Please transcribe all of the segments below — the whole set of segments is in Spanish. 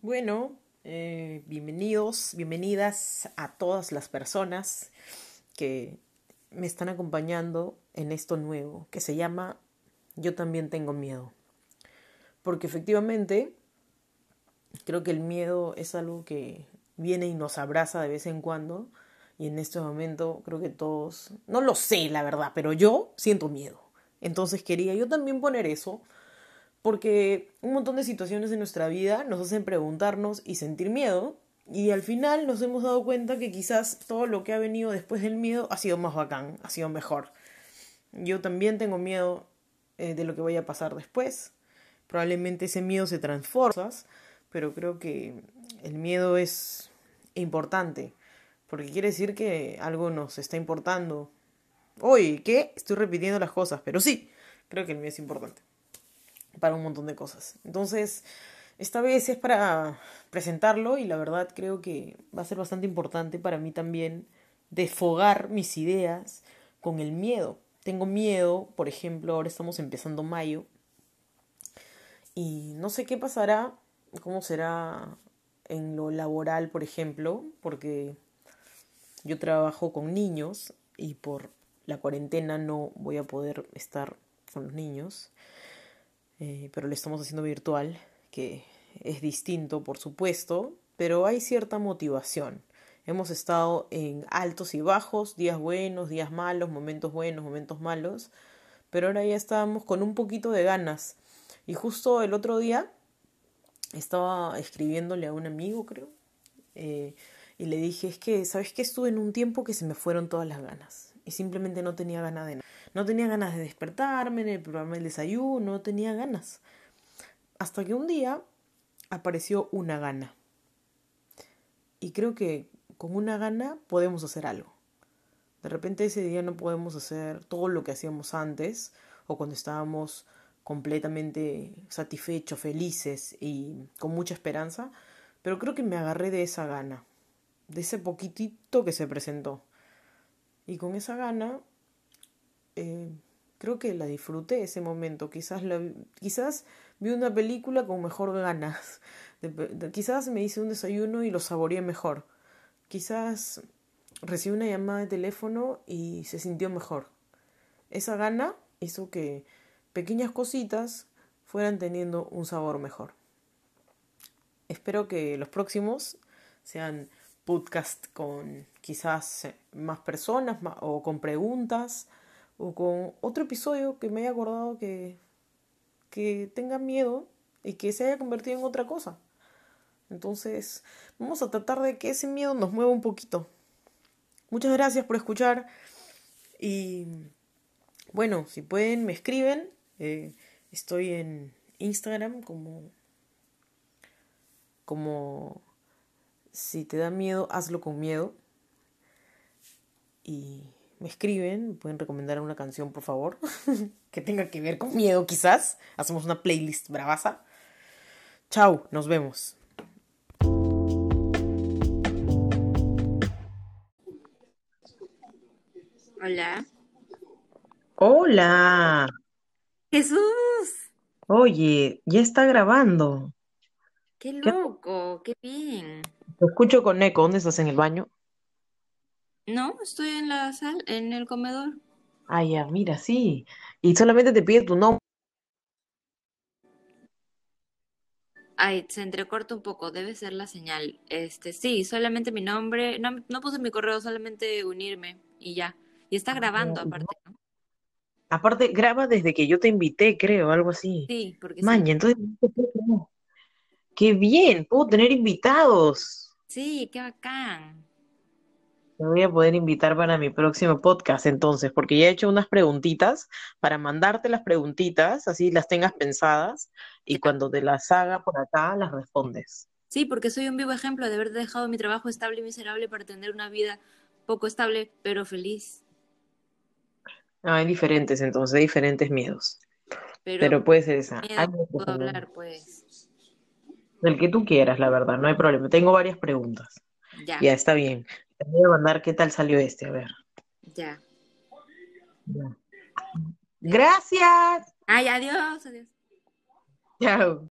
Bueno, eh, bienvenidos, bienvenidas a todas las personas que me están acompañando en esto nuevo, que se llama Yo también tengo miedo. Porque efectivamente, creo que el miedo es algo que viene y nos abraza de vez en cuando. Y en este momento creo que todos, no lo sé la verdad, pero yo siento miedo. Entonces quería yo también poner eso porque un montón de situaciones de nuestra vida nos hacen preguntarnos y sentir miedo y al final nos hemos dado cuenta que quizás todo lo que ha venido después del miedo ha sido más bacán, ha sido mejor. Yo también tengo miedo eh, de lo que vaya a pasar después. Probablemente ese miedo se transforma, pero creo que el miedo es importante, porque quiere decir que algo nos está importando. Oye, ¿qué? Estoy repitiendo las cosas, pero sí, creo que el miedo es importante para un montón de cosas. Entonces, esta vez es para presentarlo y la verdad creo que va a ser bastante importante para mí también desfogar mis ideas con el miedo. Tengo miedo, por ejemplo, ahora estamos empezando mayo y no sé qué pasará, cómo será en lo laboral, por ejemplo, porque yo trabajo con niños y por la cuarentena no voy a poder estar con los niños. Eh, pero lo estamos haciendo virtual, que es distinto, por supuesto, pero hay cierta motivación. Hemos estado en altos y bajos, días buenos, días malos, momentos buenos, momentos malos, pero ahora ya estábamos con un poquito de ganas. Y justo el otro día estaba escribiéndole a un amigo, creo, eh, y le dije, es que, ¿sabes qué? Estuve en un tiempo que se me fueron todas las ganas y simplemente no tenía ganas de nada. No tenía ganas de despertarme, en el programa del desayuno, no tenía ganas. Hasta que un día apareció una gana. Y creo que con una gana podemos hacer algo. De repente ese día no podemos hacer todo lo que hacíamos antes o cuando estábamos completamente satisfechos, felices y con mucha esperanza, pero creo que me agarré de esa gana, de ese poquitito que se presentó. Y con esa gana, eh, creo que la disfruté ese momento. Quizás, quizás vi una película con mejor ganas. quizás me hice un desayuno y lo saboreé mejor. Quizás recibí una llamada de teléfono y se sintió mejor. Esa gana hizo que pequeñas cositas fueran teniendo un sabor mejor. Espero que los próximos sean podcast con quizás eh, más personas o con preguntas o con otro episodio que me haya acordado que, que tenga miedo y que se haya convertido en otra cosa. Entonces, vamos a tratar de que ese miedo nos mueva un poquito. Muchas gracias por escuchar y bueno, si pueden me escriben. Eh, estoy en Instagram como como si te da miedo, hazlo con miedo. Y me escriben, pueden recomendar una canción, por favor, que tenga que ver con miedo, quizás. Hacemos una playlist bravaza. Chao, nos vemos. Hola. Hola. Jesús. Oye, ya está grabando. Qué loco, qué bien. Te escucho con eco. ¿Dónde estás? ¿En el baño? No, estoy en la sala, en el comedor. Ah, ya, mira, sí. Y solamente te pide tu nombre. Ay, se entrecorta un poco, debe ser la señal. Este, sí, solamente mi nombre, no, no puse mi correo, solamente unirme y ya. Y está grabando aparte, ¿no? Aparte, graba desde que yo te invité, creo, algo así. Sí, porque Maña, entonces, qué bien, puedo tener invitados. Sí, qué bacán. Te voy a poder invitar para mi próximo podcast entonces, porque ya he hecho unas preguntitas para mandarte las preguntitas, así las tengas pensadas y cuando te las haga por acá las respondes. Sí, porque soy un vivo ejemplo de haber dejado mi trabajo estable y miserable para tener una vida poco estable, pero feliz. Ah, hay diferentes entonces, hay diferentes miedos. Pero, puede ser esa. Miedo, puedo hablar, pues. Del que tú quieras, la verdad, no hay problema. Tengo varias preguntas. Ya. Ya, está bien. Te voy a mandar qué tal salió este, a ver. Ya. Ya. Gracias. Ay, adiós, adiós. Chao.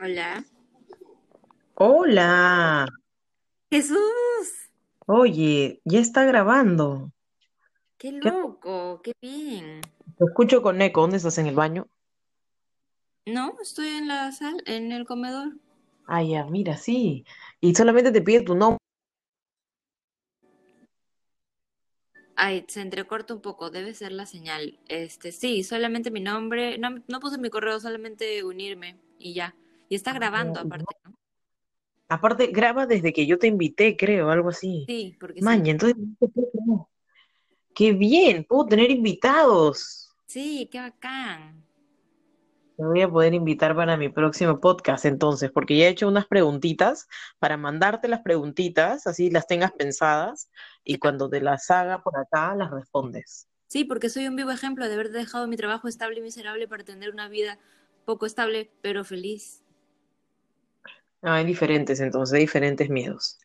Hola. Hola. Jesús. Oye, ya está grabando. Qué ¿Qué? loco, qué bien. Te escucho con eco. ¿Dónde estás? ¿En el baño? No, estoy en la sala, en el comedor. Ah, ya, mira, sí. Y solamente te pide tu nombre. Ay, se entrecorta un poco, debe ser la señal. Este, sí, solamente mi nombre, no, no puse mi correo, solamente unirme y ya. Y está grabando aparte, ¿no? Aparte, graba desde que yo te invité, creo, algo así. Sí, porque sí. Maña, entonces, qué bien, puedo tener invitados. Sí, qué bacán. Te voy a poder invitar para mi próximo podcast entonces, porque ya he hecho unas preguntitas para mandarte las preguntitas, así las tengas pensadas, y cuando te las haga por acá, las respondes. Sí, porque soy un vivo ejemplo de haber dejado mi trabajo estable y miserable para tener una vida poco estable, pero feliz. Ah, hay diferentes entonces, hay diferentes miedos.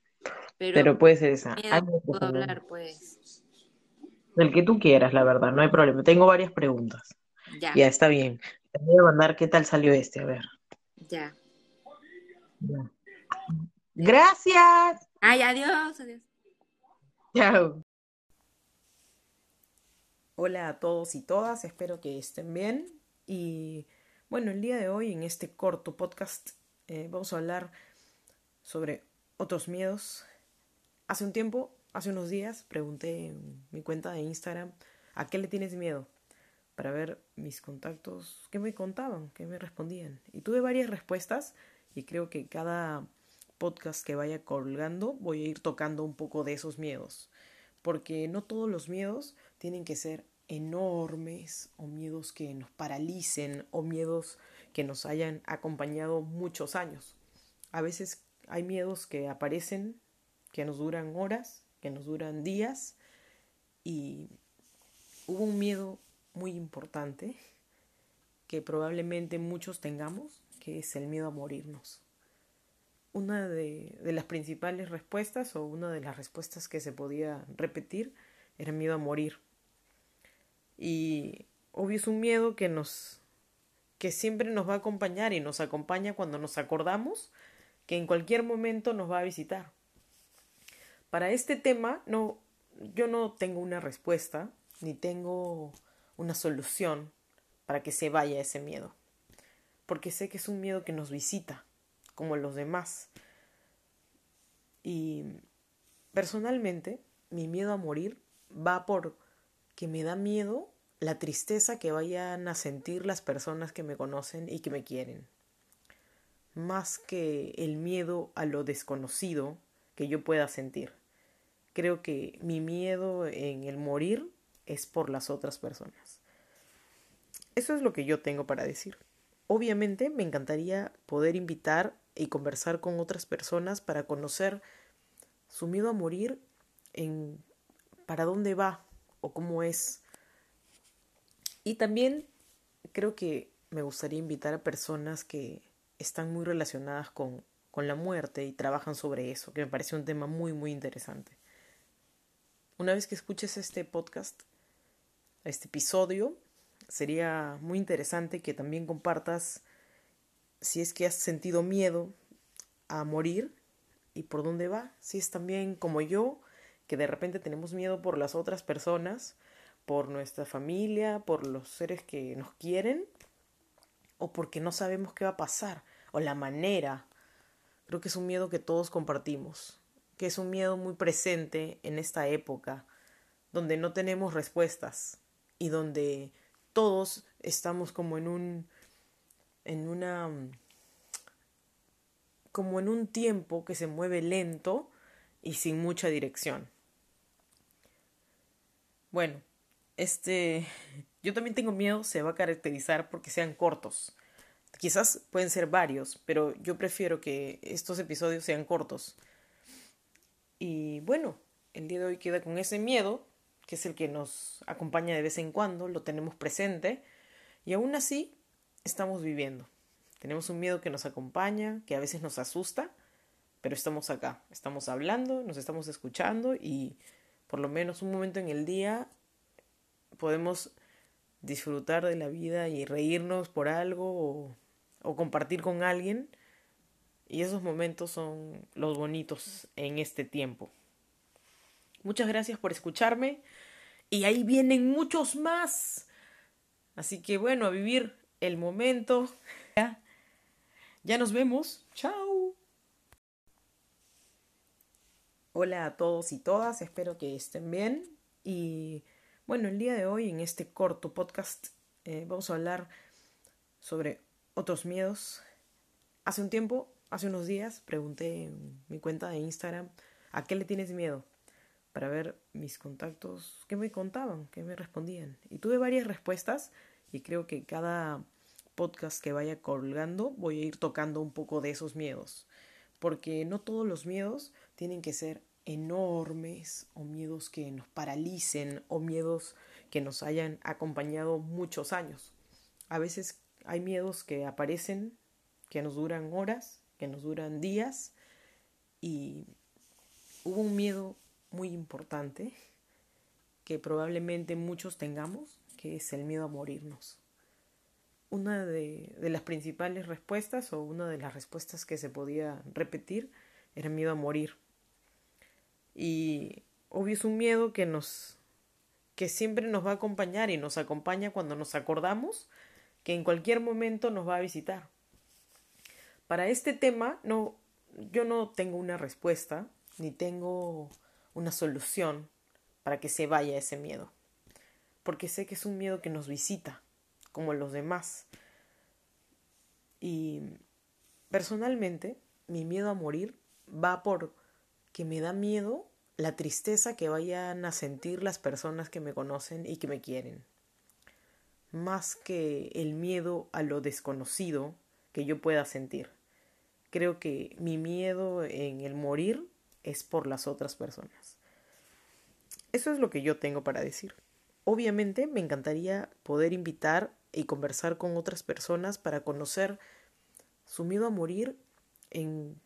Pero Pero puede ser esa. Hay puedo hablar, pues. Del que tú quieras, la verdad, no hay problema. Tengo varias preguntas. Ya, Ya, está bien. Te voy a mandar qué tal salió este, a ver. ya. Ya. Gracias. Ay, adiós, adiós. Chao. Hola a todos y todas, espero que estén bien. Y bueno, el día de hoy en este corto podcast eh, vamos a hablar sobre otros miedos. Hace un tiempo, hace unos días, pregunté en mi cuenta de Instagram a qué le tienes miedo para ver mis contactos, qué me contaban, qué me respondían. Y tuve varias respuestas y creo que cada podcast que vaya colgando voy a ir tocando un poco de esos miedos. Porque no todos los miedos tienen que ser enormes o miedos que nos paralicen o miedos que nos hayan acompañado muchos años. A veces hay miedos que aparecen, que nos duran horas, que nos duran días y hubo un miedo muy importante que probablemente muchos tengamos, que es el miedo a morirnos. Una de, de, las principales respuestas o una de las respuestas que se podía repetir era miedo a morir. Y obvio es un miedo que nos que siempre nos va a acompañar y nos acompaña cuando nos acordamos que en cualquier momento nos va a visitar. Para este tema no yo no tengo una respuesta ni tengo una solución para que se vaya ese miedo. Porque sé que es un miedo que nos visita, como los demás. Y personalmente, mi miedo a morir va por que me da miedo la tristeza que vayan a sentir las personas que me conocen y que me quieren. Más que el miedo a lo desconocido que yo pueda sentir. Creo que mi miedo en el morir es por las otras personas. Eso es lo que yo tengo para decir. Obviamente me encantaría poder invitar y conversar con otras personas para conocer su miedo a morir en para dónde va o cómo es. Y también creo que me gustaría invitar a personas que están muy relacionadas con, con la muerte y trabajan sobre eso, que me parece un tema muy, muy interesante. Una vez que escuches este podcast, este episodio, sería muy interesante que también compartas si es que has sentido miedo a morir y por dónde va. Si es también como yo, que de repente tenemos miedo por las otras personas, por nuestra familia, por los seres que nos quieren, o porque no sabemos qué va a pasar, o la manera. Creo que es un miedo que todos compartimos, que es un miedo muy presente en esta época, donde no tenemos respuestas y donde todos estamos como en un en una como en un tiempo que se mueve lento y sin mucha dirección. Bueno, este yo también tengo miedo se va a caracterizar porque sean cortos. Quizás pueden ser varios, pero yo prefiero que estos episodios sean cortos. Y bueno, el día de hoy queda con ese miedo, que es el que nos acompaña de vez en cuando, lo tenemos presente, y aún así estamos viviendo. Tenemos un miedo que nos acompaña, que a veces nos asusta, pero estamos acá, estamos hablando, nos estamos escuchando y por lo menos un momento en el día podemos disfrutar de la vida y reírnos por algo o, o compartir con alguien Y esos momentos son los bonitos en este tiempo. Muchas gracias por escucharme. Y ahí vienen muchos más. Así que bueno, a vivir el momento. Ya, ya nos vemos. Chao. Hola a todos y todas. Espero que estén bien. Y bueno, el día de hoy en este corto podcast eh, vamos a hablar sobre otros miedos. Hace un tiempo, hace unos días, pregunté en mi cuenta de Instagram a qué le tienes miedo para ver mis contactos, qué me contaban, qué me respondían. Y tuve varias respuestas y creo que cada podcast que vaya colgando voy a ir tocando un poco de esos miedos. Porque no todos los miedos tienen que ser enormes o miedos que nos paralicen o miedos que nos hayan acompañado muchos años. A veces hay miedos que aparecen, que nos duran horas, que nos duran días y hubo un miedo muy importante que probablemente muchos tengamos, que es el miedo a morirnos. Una de, las principales respuestas o una de las respuestas que se podía repetir era miedo a morir. Y obvio es un miedo que nos que siempre nos va a acompañar y nos acompaña cuando nos acordamos que en cualquier momento nos va a visitar. Para este tema no yo no tengo una respuesta ni tengo una solución para que se vaya ese miedo. Porque sé que es un miedo que nos visita, como los demás. Y personalmente, mi miedo a morir va por que me da miedo la tristeza que vayan a sentir las personas que me conocen y que me quieren. Más que el miedo a lo desconocido que yo pueda sentir. Creo que mi miedo en el morir es por las otras personas. Eso es lo que yo tengo para decir. Obviamente me encantaría poder invitar y conversar con otras personas para conocer su miedo a morir en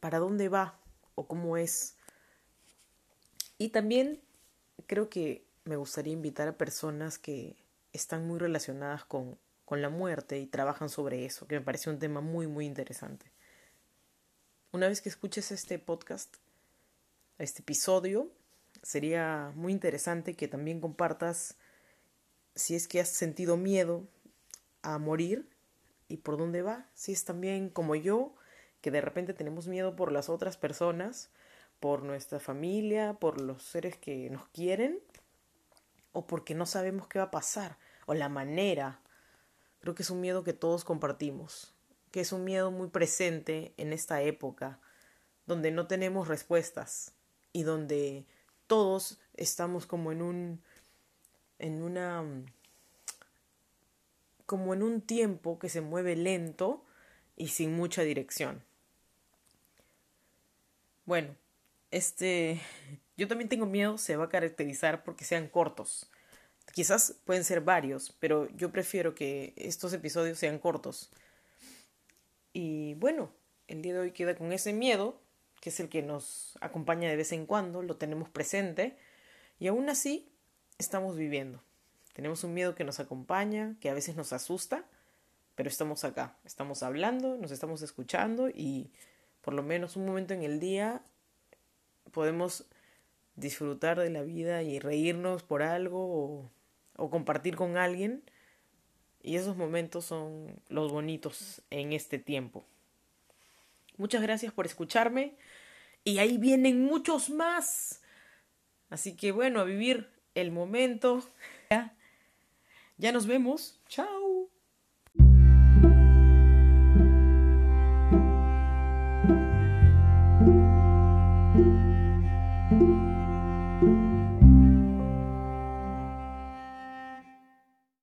para dónde va o cómo es. Y también creo que me gustaría invitar a personas que están muy relacionadas con, con la muerte y trabajan sobre eso, que me parece un tema muy, muy interesante. Una vez que escuches este podcast, este episodio. Sería muy interesante que también compartas si es que has sentido miedo a morir y por dónde va. Si es también como yo, que de repente tenemos miedo por las otras personas, por nuestra familia, por los seres que nos quieren, o porque no sabemos qué va a pasar, o la manera. Creo que es un miedo que todos compartimos, que es un miedo muy presente en esta época, donde no tenemos respuestas, y donde todos estamos como en un en una como en un tiempo que se mueve lento y sin mucha dirección. Bueno, este yo también tengo miedo se va a caracterizar porque sean cortos. Quizás pueden ser varios, pero yo prefiero que estos episodios sean cortos. Y bueno, el día de hoy queda con ese miedo que es el que nos acompaña de vez en cuando, lo tenemos presente y aún así estamos viviendo. Tenemos un miedo que nos acompaña, que a veces nos asusta, pero estamos acá, estamos hablando, nos estamos escuchando y por lo menos un momento en el día podemos disfrutar de la vida y reírnos por algo o, o compartir con alguien. Y esos momentos son los bonitos en este tiempo. Muchas gracias por escucharme y ahí vienen muchos más. Así que bueno, a vivir el momento. Ya, ya nos vemos. Chao.